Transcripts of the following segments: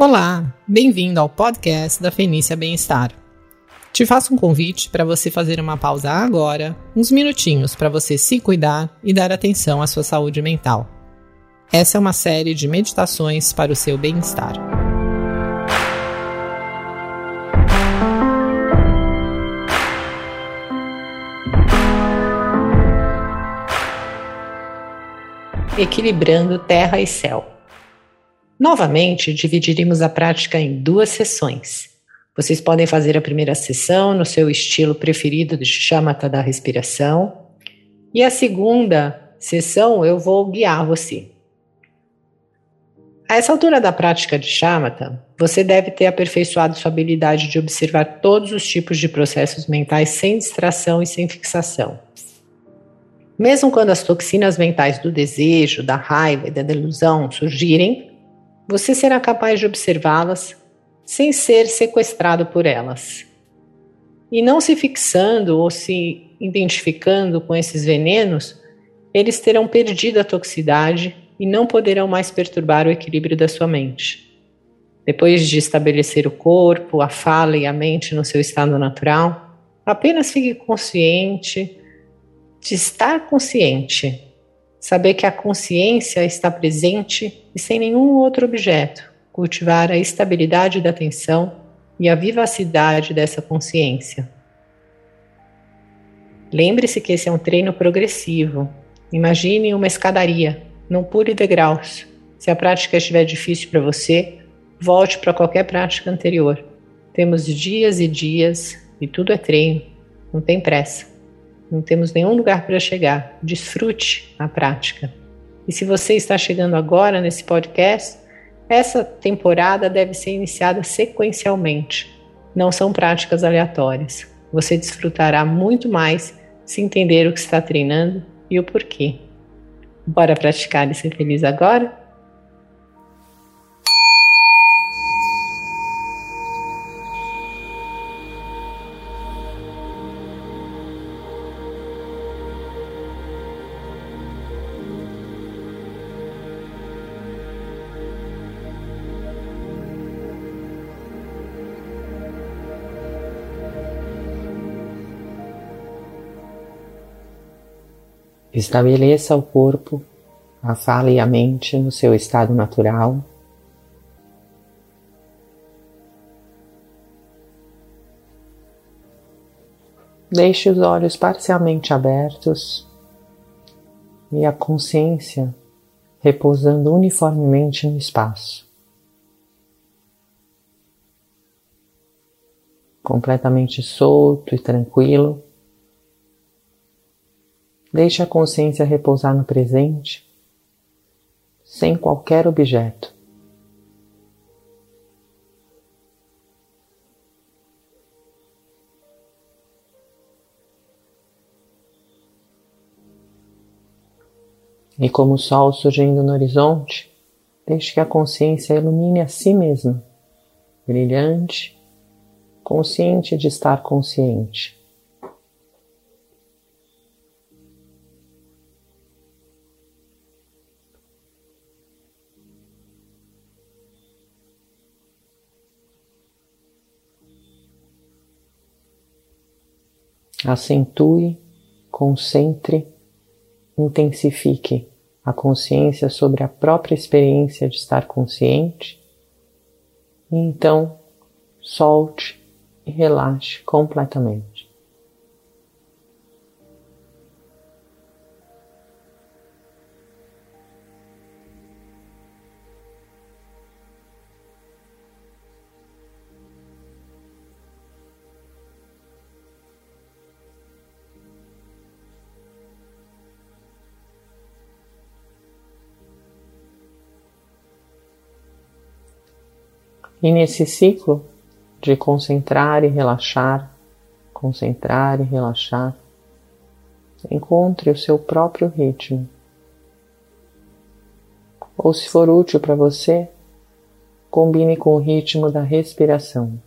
Olá, bem-vindo ao podcast da Fenícia Bem-Estar. Te faço um convite para você fazer uma pausa agora, uns minutinhos para você se cuidar e dar atenção à sua saúde mental. Essa é uma série de meditações para o seu bem-estar. Equilibrando terra e céu. Novamente, dividiremos a prática em duas sessões. Vocês podem fazer a primeira sessão no seu estilo preferido de chamata da respiração, e a segunda sessão eu vou guiar você. A essa altura da prática de chamata, você deve ter aperfeiçoado sua habilidade de observar todos os tipos de processos mentais sem distração e sem fixação. Mesmo quando as toxinas mentais do desejo, da raiva e da delusão surgirem, você será capaz de observá-las sem ser sequestrado por elas. E não se fixando ou se identificando com esses venenos, eles terão perdido a toxicidade e não poderão mais perturbar o equilíbrio da sua mente. Depois de estabelecer o corpo, a fala e a mente no seu estado natural, apenas fique consciente de estar consciente Saber que a consciência está presente e sem nenhum outro objeto. Cultivar a estabilidade da atenção e a vivacidade dessa consciência. Lembre-se que esse é um treino progressivo. Imagine uma escadaria, não pule degraus. Se a prática estiver difícil para você, volte para qualquer prática anterior. Temos dias e dias e tudo é treino, não tem pressa. Não temos nenhum lugar para chegar. Desfrute a prática. E se você está chegando agora nesse podcast, essa temporada deve ser iniciada sequencialmente. Não são práticas aleatórias. Você desfrutará muito mais se entender o que está treinando e o porquê. Bora praticar e ser feliz agora? Estabeleça o corpo, a fala e a mente no seu estado natural. Deixe os olhos parcialmente abertos e a consciência repousando uniformemente no espaço. Completamente solto e tranquilo. Deixe a consciência repousar no presente, sem qualquer objeto. E como o sol surgindo no horizonte, deixe que a consciência ilumine a si mesma, brilhante, consciente de estar consciente. Acentue, concentre, intensifique a consciência sobre a própria experiência de estar consciente e então solte e relaxe completamente. E nesse ciclo de concentrar e relaxar, concentrar e relaxar, encontre o seu próprio ritmo. Ou se for útil para você, combine com o ritmo da respiração.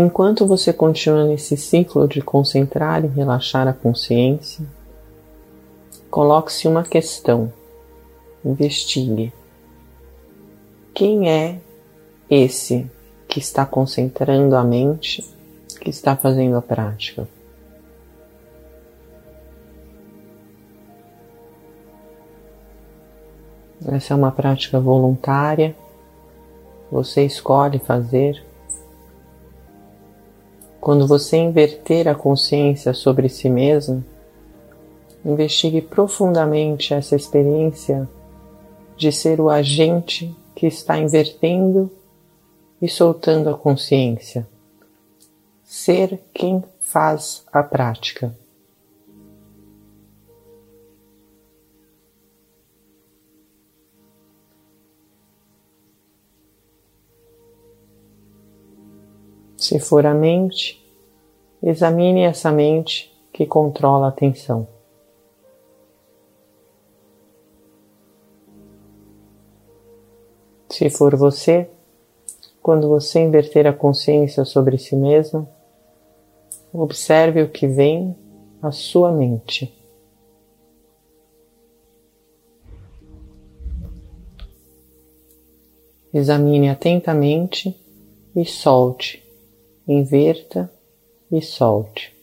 Enquanto você continua nesse ciclo de concentrar e relaxar a consciência, coloque-se uma questão, investigue. Quem é esse que está concentrando a mente, que está fazendo a prática? Essa é uma prática voluntária, você escolhe fazer. Quando você inverter a consciência sobre si mesmo, investigue profundamente essa experiência de ser o agente que está invertendo e soltando a consciência. Ser quem faz a prática. Se for a mente, examine essa mente que controla a atenção. Se for você, quando você inverter a consciência sobre si mesmo, observe o que vem à sua mente. Examine atentamente e solte inverta e solte.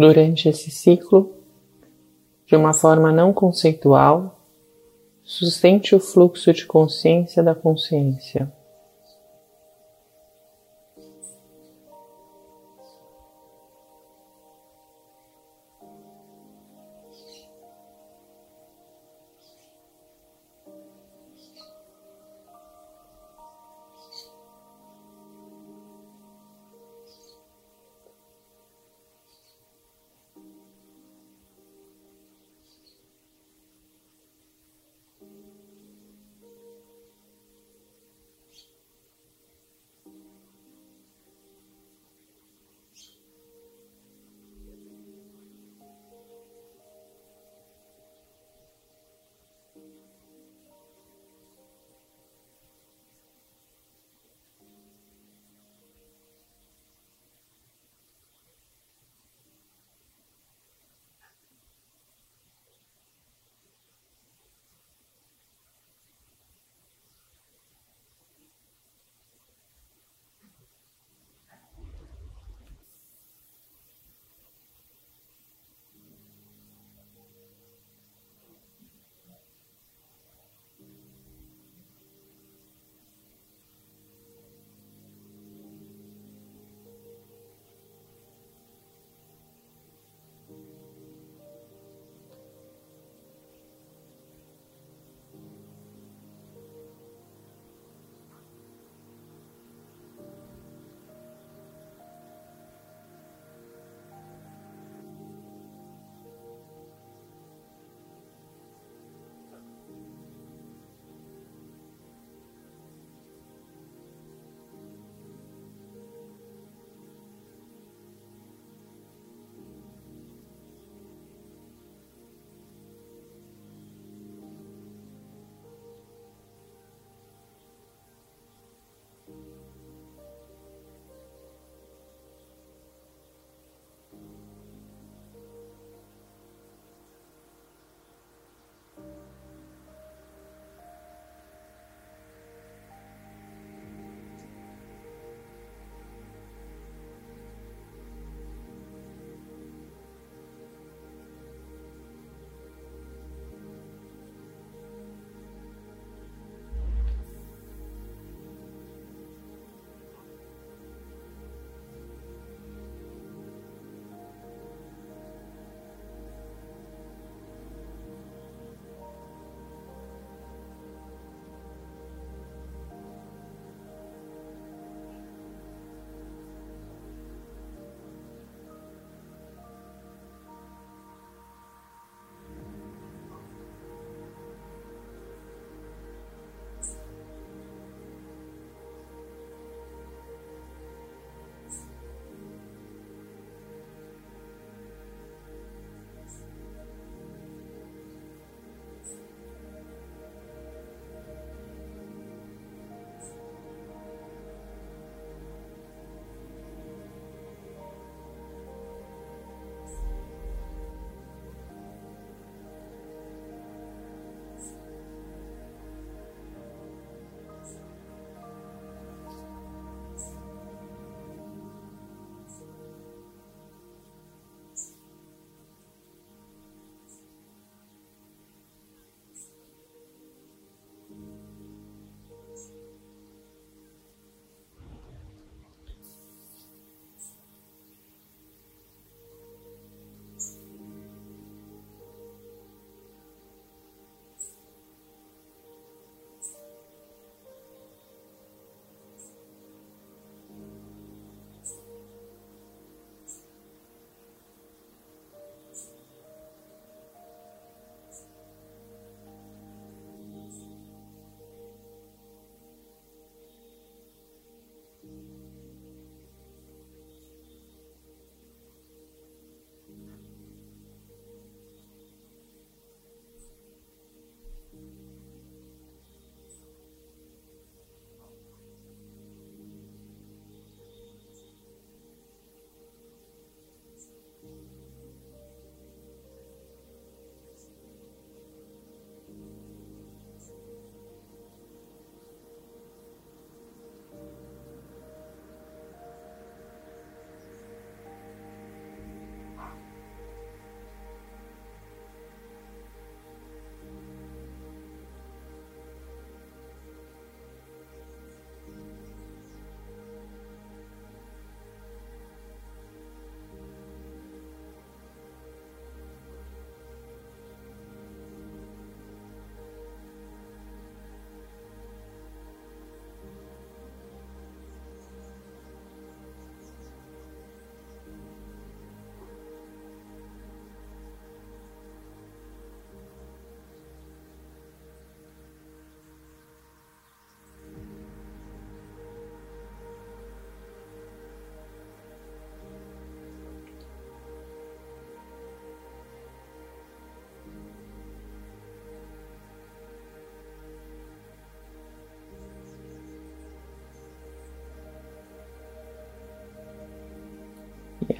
Durante esse ciclo, de uma forma não conceitual, sustente o fluxo de consciência da consciência.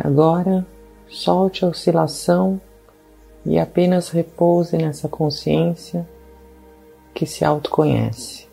Agora, solte a oscilação e apenas repouse nessa consciência que se autoconhece.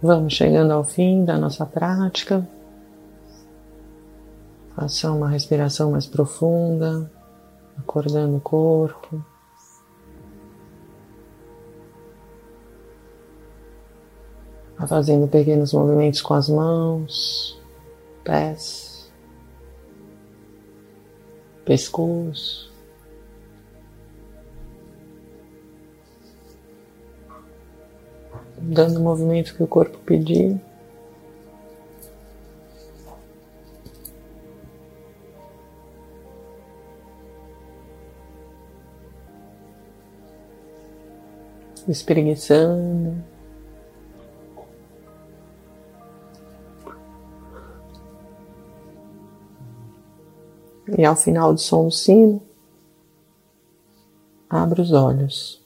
Vamos chegando ao fim da nossa prática. Faça uma respiração mais profunda, acordando o corpo. Vá fazendo pequenos movimentos com as mãos, pés, pescoço. Dando o movimento que o corpo pedir. espreguiçando. E ao final do som do sino, abra os olhos.